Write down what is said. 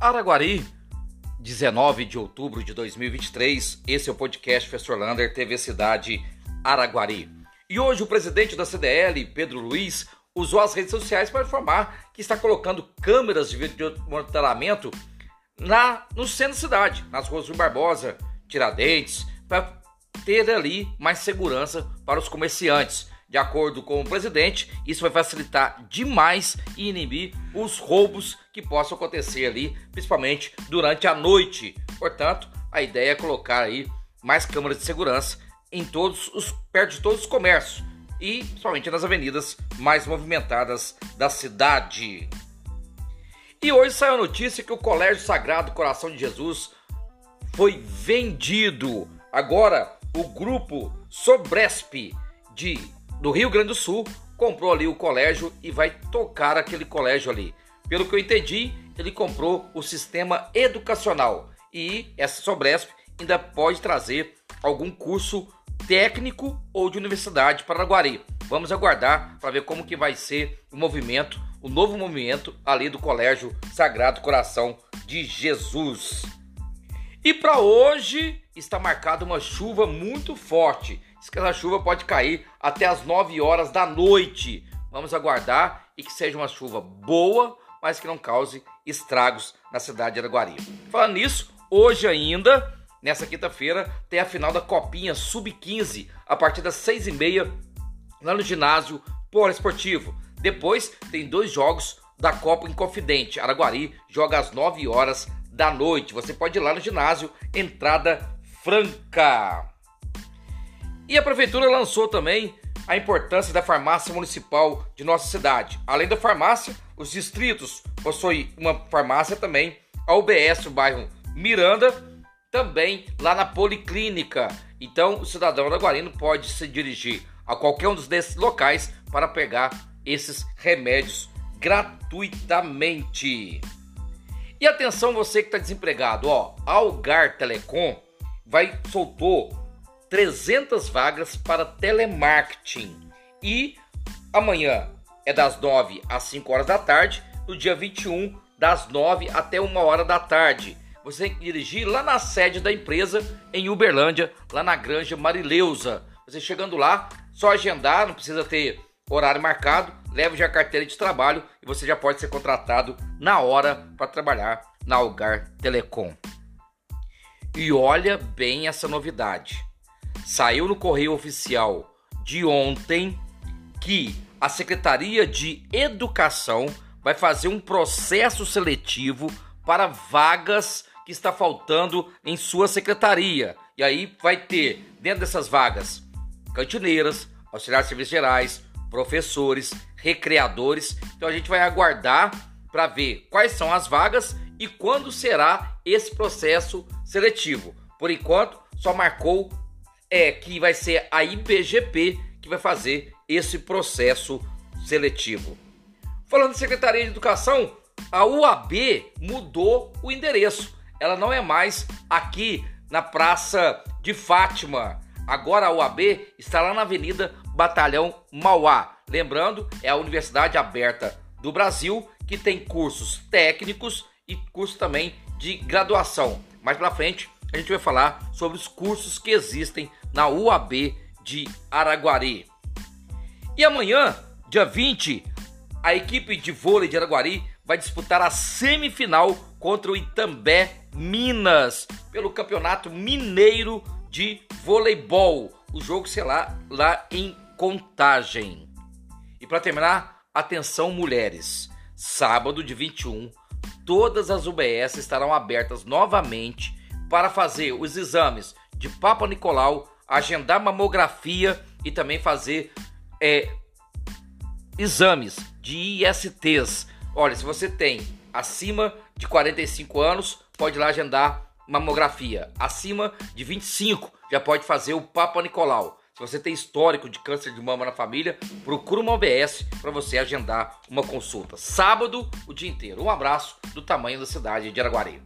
Araguari, 19 de outubro de 2023. Esse é o podcast Professor Lander, TV Cidade Araguari. E hoje o presidente da CDL, Pedro Luiz, usou as redes sociais para informar que está colocando câmeras de monitoramento na, no centro da cidade, nas ruas Rui Barbosa, Tiradentes, para ter ali mais segurança para os comerciantes. De acordo com o presidente, isso vai facilitar demais e inibir os roubos que possam acontecer ali, principalmente durante a noite. Portanto, a ideia é colocar aí mais câmeras de segurança em todos os perto de todos os comércios e principalmente nas avenidas mais movimentadas da cidade. E hoje saiu a notícia que o Colégio Sagrado Coração de Jesus foi vendido. Agora, o grupo Sobresp de do Rio Grande do Sul comprou ali o colégio e vai tocar aquele colégio ali. Pelo que eu entendi, ele comprou o sistema educacional e essa Sobresp ainda pode trazer algum curso técnico ou de universidade para Araguari. Vamos aguardar para ver como que vai ser o movimento, o novo movimento ali do Colégio Sagrado Coração de Jesus. E para hoje está marcada uma chuva muito forte Diz que essa chuva pode cair até as 9 horas da noite. Vamos aguardar e que seja uma chuva boa, mas que não cause estragos na cidade de Araguari. Falando nisso, hoje ainda, nessa quinta-feira, tem a final da Copinha Sub-15, a partir das 6h30, lá no ginásio Esportivo. Depois tem dois jogos da Copa Inconfidente. Araguari joga às 9 horas da noite. Você pode ir lá no ginásio, entrada franca. E a prefeitura lançou também a importância da farmácia municipal de nossa cidade. Além da farmácia, os distritos possuem uma farmácia também, a UBS, o bairro Miranda, também lá na Policlínica. Então, o cidadão araguarino pode se dirigir a qualquer um desses locais para pegar esses remédios gratuitamente. E atenção você que está desempregado, ó, Algar Telecom vai soltou 300 vagas para telemarketing. E amanhã é das 9 às 5 horas da tarde, no dia 21, das 9 até 1 hora da tarde. Você tem que dirigir lá na sede da empresa em Uberlândia, lá na Granja Marileusa. Você chegando lá, só agendar, não precisa ter horário marcado, leve já a carteira de trabalho e você já pode ser contratado na hora para trabalhar na Algar Telecom. E olha bem essa novidade saiu no correio oficial de ontem que a Secretaria de Educação vai fazer um processo seletivo para vagas que está faltando em sua secretaria. E aí vai ter dentro dessas vagas cantineiras, auxiliares de serviços gerais, professores, recreadores. Então a gente vai aguardar para ver quais são as vagas e quando será esse processo seletivo. Por enquanto, só marcou é que vai ser a IBGP que vai fazer esse processo seletivo. Falando de Secretaria de Educação, a UAB mudou o endereço. Ela não é mais aqui na Praça de Fátima. Agora a UAB está lá na Avenida Batalhão Mauá. Lembrando, é a Universidade Aberta do Brasil que tem cursos técnicos e cursos também de graduação. Mais para frente a gente vai falar sobre os cursos que existem na UAB de Araguari. E amanhã, dia 20, a equipe de vôlei de Araguari vai disputar a semifinal contra o Itambé Minas pelo Campeonato Mineiro de Voleibol. O jogo será lá em Contagem. E para terminar, atenção mulheres. Sábado de 21, todas as UBS estarão abertas novamente para fazer os exames de Papa Nicolau, agendar mamografia e também fazer é, exames de ISTs. Olha, se você tem acima de 45 anos, pode ir lá agendar mamografia. Acima de 25, já pode fazer o Papa Nicolau. Se você tem histórico de câncer de mama na família, procura uma OBS para você agendar uma consulta. Sábado, o dia inteiro. Um abraço do tamanho da cidade de Araguari.